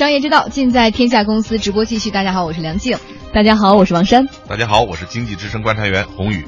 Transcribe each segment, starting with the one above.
商业之道尽在天下公司直播继续。大家好，我是梁静。大家好，我是王珊。大家好，我是经济之声观察员洪宇。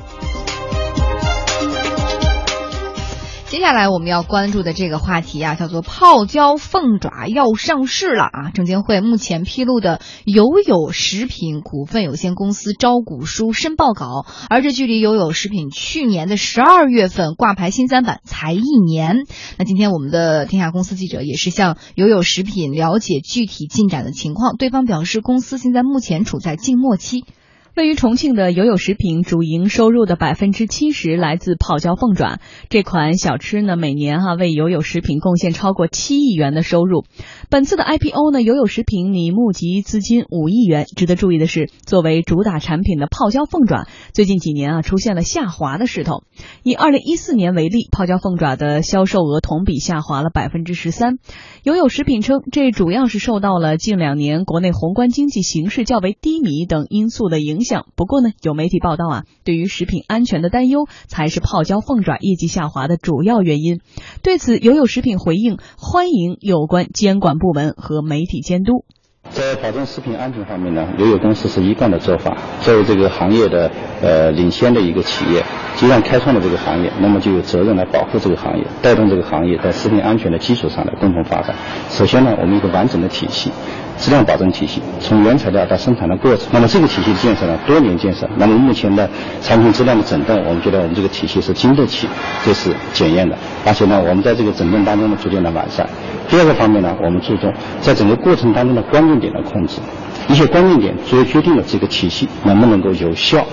接下来我们要关注的这个话题啊，叫做泡椒凤爪要上市了啊！证监会目前披露的友友食品股份有限公司招股书申报稿，而这距离友友食品去年的十二月份挂牌新三板才一年。那今天我们的天下公司记者也是向友友食品了解具体进展的情况，对方表示公司现在目前处在静默期。位于重庆的友友食品主营收入的百分之七十来自泡椒凤爪这款小吃呢，每年哈为友友食品贡献超过七亿元的收入。本次的 IPO 呢，友友食品拟募集资金五亿元。值得注意的是，作为主打产品的泡椒凤爪，最近几年啊出现了下滑的势头。以二零一四年为例，泡椒凤爪的销售额同比下滑了百分之十三。友友食品称，这主要是受到了近两年国内宏观经济形势较为低迷等因素的影。响。不过呢，有媒体报道啊，对于食品安全的担忧才是泡椒凤爪业绩下滑的主要原因。对此，友友食品回应欢迎有关监管部门和媒体监督。在保证食品安全方面呢，友友公司是一贯的做法。作为这个行业的呃领先的一个企业，既然开创了这个行业，那么就有责任来保护这个行业，带动这个行业在食品安全的基础上来共同发展。首先呢，我们一个完整的体系。质量保证体系，从原材料到生产的过程，那么这个体系的建设呢，多年建设。那么目前的产品质量的整顿，我们觉得我们这个体系是经得起这次检验的。而且呢，我们在这个整顿当中呢，逐渐的完善。第二个方面呢，我们注重在整个过程当中的关键点的控制，一些关键点作为决定了这个体系能不能够有效、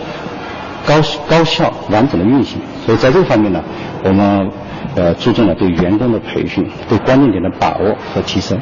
高高效、完整的运行。所以在这个方面呢，我们呃注重了对员工的培训，对关键点的把握和提升。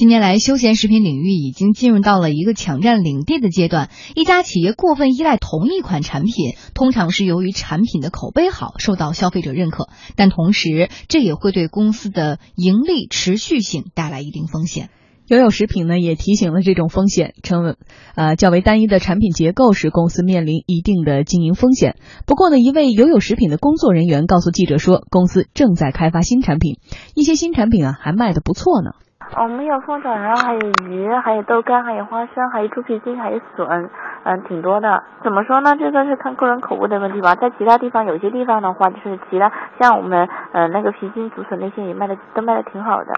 近年来，休闲食品领域已经进入到了一个抢占领地的阶段。一家企业过分依赖同一款产品，通常是由于产品的口碑好，受到消费者认可，但同时这也会对公司的盈利持续性带来一定风险。友友食品呢也提醒了这种风险，称呃较为单一的产品结构使公司面临一定的经营风险。不过呢，一位友友食品的工作人员告诉记者说，公司正在开发新产品，一些新产品啊还卖得不错呢。我们有凤爪，然后还有鱼，还有豆干，还有花生，还有猪皮筋，还有笋，嗯，挺多的。怎么说呢？这个是看个人口味的问题吧。在其他地方，有些地方的话，就是其他像我们，呃，那个皮筋、竹笋那些也卖的都卖的挺好的。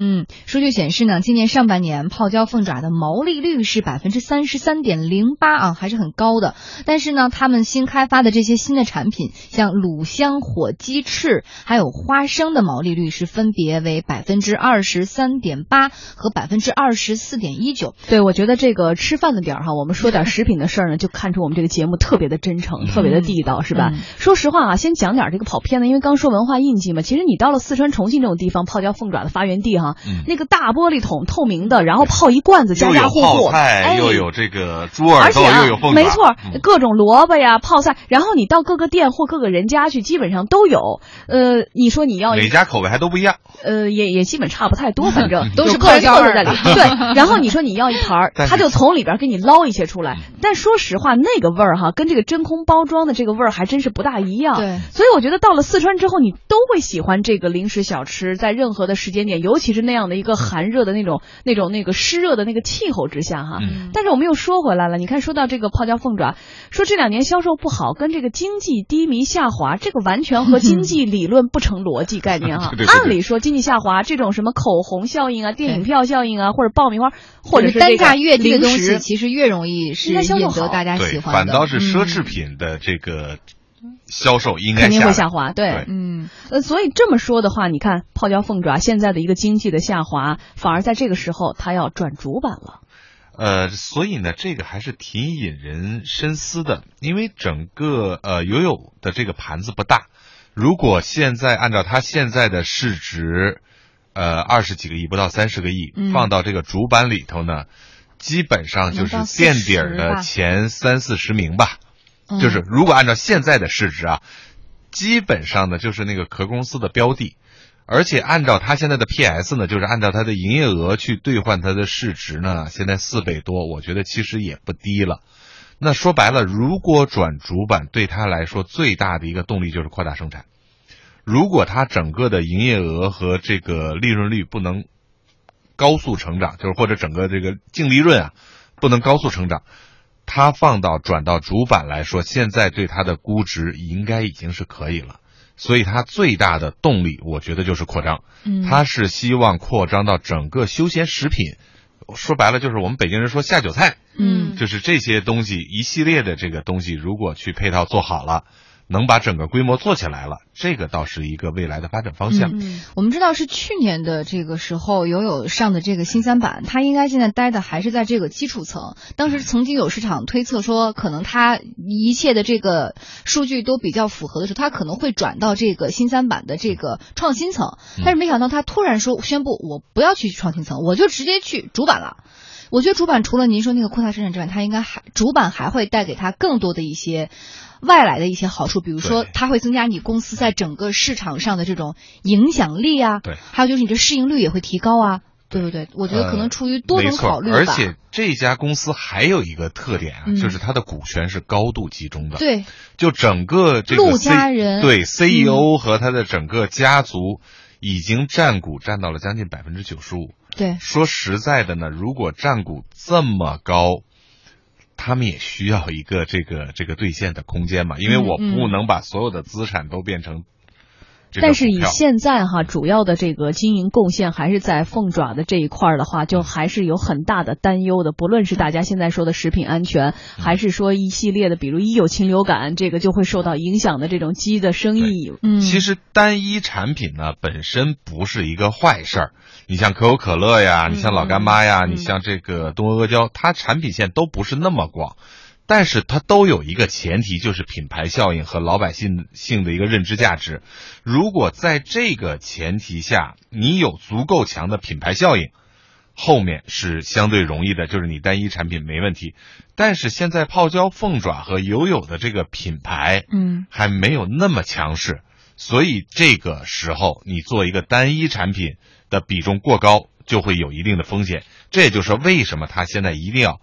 嗯，数据显示呢，今年上半年泡椒凤爪的毛利率是百分之三十三点零八啊，还是很高的。但是呢，他们新开发的这些新的产品，像卤香火鸡翅，还有花生的毛利率是分别为百分之二十三点八和百分之二十四点一九。对，我觉得这个吃饭的点儿哈，我们说点食品的事儿呢，就看出我们这个节目特别的真诚，特别的地道，是吧？说实话啊，先讲点这个跑偏的，因为刚说文化印记嘛。其实你到了四川、重庆这种地方，泡椒凤爪的发源地哈。那个大玻璃桶，透明的，然后泡一罐子，家家户户，哎，又有这个猪耳朵，又有凤爪，没错，各种萝卜呀，泡菜。然后你到各个店或各个人家去，基本上都有。呃，你说你要每家口味还都不一样，呃，也也基本差不太多，反正都是各人特色在里。对，然后你说你要一盘儿，他就从里边给你捞一些出来。但说实话，那个味儿哈，跟这个真空包装的这个味儿还真是不大一样。对，所以我觉得到了四川之后，你都会喜欢这个零食小吃，在任何的时间点，尤其是那样的一个。寒热的那种、那种、那个湿热的那个气候之下，哈。但是我们又说回来了，你看，说到这个泡椒凤爪，说这两年销售不好，跟这个经济低迷下滑，这个完全和经济理论不成逻辑概念哈。按理说，经济下滑这种什么口红效应啊、电影票效应啊，或者爆米花，或者是单价越低的东西，其实越容易是引得大家喜欢。反倒是奢侈品的这个。销售应该肯定会下滑，对，嗯，呃，所以这么说的话，你看泡椒凤爪现在的一个经济的下滑，反而在这个时候它要转主板了。呃，所以呢，这个还是挺引人深思的，因为整个呃友友的这个盘子不大，如果现在按照它现在的市值，呃二十几个亿不到三十个亿，放到这个主板里头呢，基本上就是垫底儿的前三四十名吧。就是如果按照现在的市值啊，基本上呢就是那个壳公司的标的，而且按照它现在的 PS 呢，就是按照它的营业额去兑换它的市值呢，现在四倍多，我觉得其实也不低了。那说白了，如果转主板对它来说最大的一个动力就是扩大生产。如果它整个的营业额和这个利润率不能高速成长，就是或者整个这个净利润啊不能高速成长，它放到转到主板来说，现在对它的估值应该已经是可以了。所以它最大的动力，我觉得就是扩张。嗯它是希望扩张到整个休闲食品，说白了就是我们北京人说下酒菜，嗯就是这些东西一系列的这个东西，如果去配套做好了，能把整个规模做起来了，这个倒是一个未来的发展方向。嗯我们知道是去年的这个时候，友友上的这个新三板，它应该现在待的还是在这个基础层。当时曾经有市场推测说，可能它一切的这个数据都比较符合的时候，它可能会转到这个新三板的这个创新层。但是没想到它突然说宣布，我不要去创新层，我就直接去主板了。我觉得主板除了您说那个扩大生产之外，它应该还主板还会带给它更多的一些外来的一些好处，比如说它会增加你公司在整个市场上的这种影响力啊，对。还有就是你的市盈率也会提高啊，对。不对？我觉得可能出于多种考虑吧，而且这家公司还有一个特点啊，嗯。就是它的股权是高度集中的。对，就整个这个陆 C, 家人。嗯。对 CEO 和他的整个家族已经占股占到了将近百分之九十五。对，说实在的呢，如果占股这么高，他们也需要一个这个这个兑现的空间嘛，因为嗯我不嗯。能把所有的资产都变成这个但是以现在哈，主要的这个经营贡献还是在凤爪的这一块儿的话，嗯就还是有很大的担忧的。不论是大家现在说的食品安全，嗯。还是说一系列的，比如一有禽流感，这个就会受到影响的这种鸡的生意。嗯，其实单一产品呢本身不是一个坏事儿，你像可口可乐呀，嗯你像老干妈呀，嗯。你像这个东阿阿胶，它产品线都不是那么广，但是它都有一个前提，就是品牌效应和老百姓性的一个认知价值。如果在这个前提下，你有足够强的品牌效应，后面是相对容易的，就是你单一产品没问题。但是现在泡椒凤爪和友友的这个品牌，嗯还没有那么强势，所以这个时候你做一个单一产品的比重过高，就会有一定的风险。这也就是为什么它现在一定要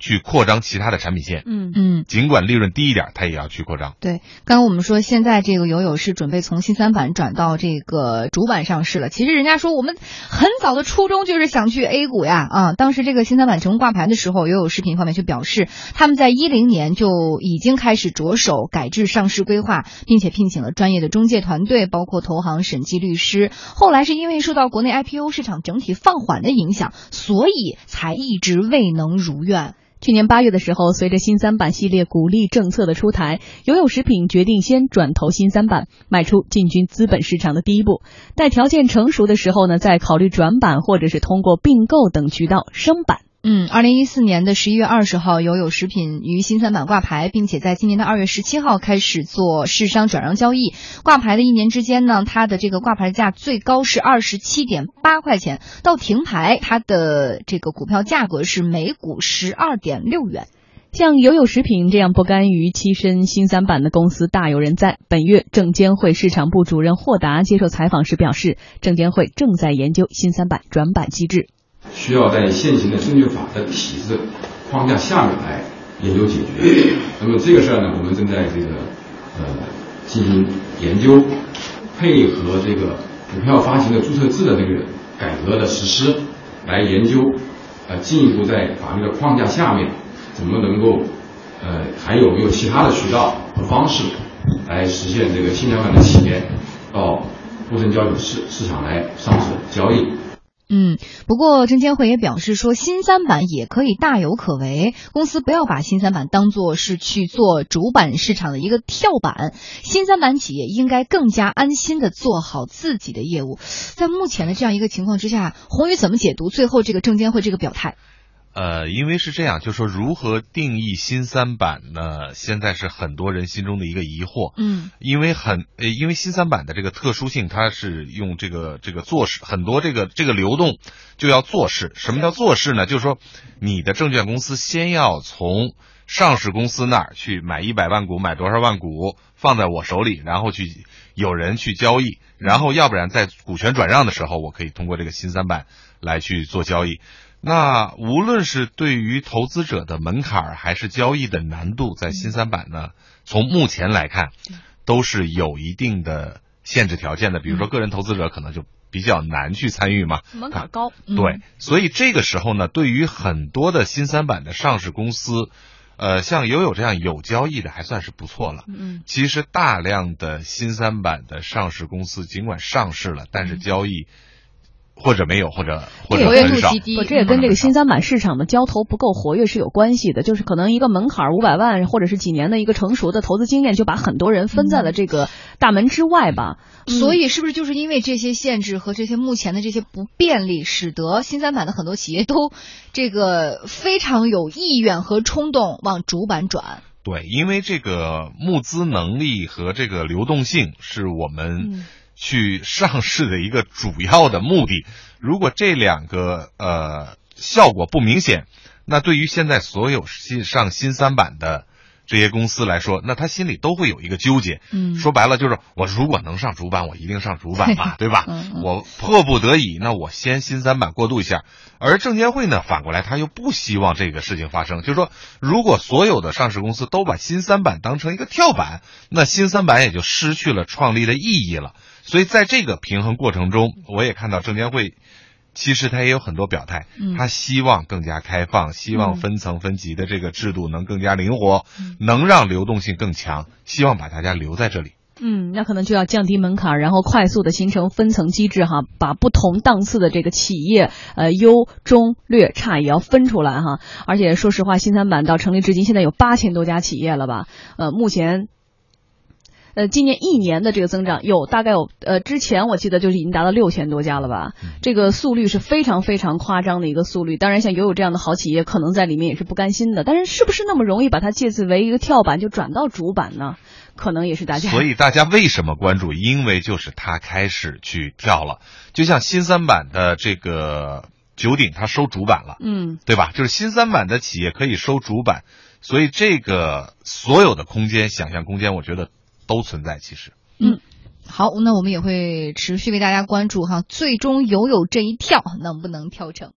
去扩张其他的产品线，嗯嗯。尽管利润低一点，它也要去扩张。对，刚刚我们说现在这个友友是准备从新三板转到这个主板上市了。其实人家说我们很早的初衷就是想去 A 股呀，啊，当时这个新三板成功挂牌的时候，友友视频方面就表示，他们在一零年就已经开始着手改制上市规划，并且聘请了专业的中介团队，包括投行审计律师。后来是因为受到国内 IPO 市场整体放缓的影响，所以才一直未能如愿。去年八月的时候，随着新三板系列鼓励政策的出台，友友食品决定先转投新三板，迈出进军资本市场的第一步。待条件成熟的时候呢，再考虑转板或者是通过并购等渠道升板。嗯，二零一四年的十一月二十号，友友食品于新三板挂牌，并且在今年的二月十七号开始做市商转让交易。挂牌的一年之间呢，它的这个挂牌价最高是二十七点八块钱，到停牌，它的这个股票价格是每股十二点六元。像友友食品这样不甘于栖身新三板的公司大有人在。本月，证监会市场部主任霍达接受采访时表示，证监会正在研究新三板转板机制。需要在现行的证券法的体制框架下面来研究解决。那么这个事儿呢，我们正在这个呃进行研究，配合这个股票发行的注册制的这个改革的实施，来研究呃进一步在法律的框架下面怎么能够呃还有没有其他的渠道和方式来实现这个新三板的企业到沪深交易市市场来上市交易。嗯，不过证监会也表示说，新三板也可以大有可为，公司不要把新三板当做是去做主板市场的一个跳板，新三板企业应该更加安心的做好自己的业务。在目前的这样一个情况之下，宏宇怎么解读最后这个证监会这个表态？呃，因为是这样，就说如何定义新三板呢？现在是很多人心中的一个疑惑。嗯因为很呃，因为新三板的这个特殊性，它是用这个这个做市，很多这个这个流动就要做市。什么叫做市呢？就是说，你的证券公司先要从上市公司那儿去买一百万股，买多少万股放在我手里，然后去有人去交易，然后要不然在股权转让的时候，我可以通过这个新三板来去做交易。那无论是对于投资者的门槛，还是交易的难度，在新三板呢，从目前来看，都是有一定的限制条件的。比如说，个人投资者可能就比较难去参与嘛，门槛高。嗯对，所以这个时候呢，对于很多的新三板的上市公司，呃，像友友这样有交易的还算是不错了。嗯其实大量的新三板的上市公司，尽管上市了，但是交易或者没有，或者或者活跃很少。度极低，这也跟这个新三三板市场的交投不够活跃是有关系的。就是可能一个门槛五百万，或者是几年的一个成熟的投资经验，就把很多人分在了这个大门之外吧。所以是不是就是因为这些限制和这些目前的这些不便利，使得新三板的很多企业都这个非常有意愿和冲动往主板转？对，因为这个募资能力和这个流动性是我们嗯去上市的一个主要的目的。如果这两个呃效果不明显，那对于现在所有新上新三板的这些公司来说，那他心里都会有一个纠结。嗯说白了就是，我如果能上主板，我一定上主板嘛，对吧？嗯嗯我迫不得已，那我先新三板过渡一下。而证监会呢，反过来他又不希望这个事情发生，就是说，如果所有的上市公司都把新三板当成一个跳板，那新三板也就失去了创立的意义了。所以在这个平衡过程中，我也看到证监会。其实他也有很多表态，嗯他希望更加开放，希望嗯分层分级的这个制度能更加灵活，能让流动性更强，希望把大家留在这里。嗯，那可能就要降低门槛，然后快速的形成分层机制哈，把不同档次的这个企业，呃，优中略差也要分出来哈。而且说实话，新三板到成立至今，现在有八千多家企业了吧？呃，目前。呃，今年一年的这个增长有大概有呃，之前我记得就是已经达到六千多家了吧？这个速率是非常非常夸张的一个速率。当然，像友友这样的好企业，可能在里面也是不甘心的。但是，是不是那么容易把它借此为一个跳板就转到主板呢？可能也是大家所以大家为什么关注？因为就是它开始去跳了，就像新三板的这个九鼎，它收主板了，嗯。对吧？就是新三板的企业可以收主板，所以这个所有的空间、想象空间，我觉得都存在。其实，嗯好，那我们也会持续为大家关注哈，最终友友这一跳能不能跳成？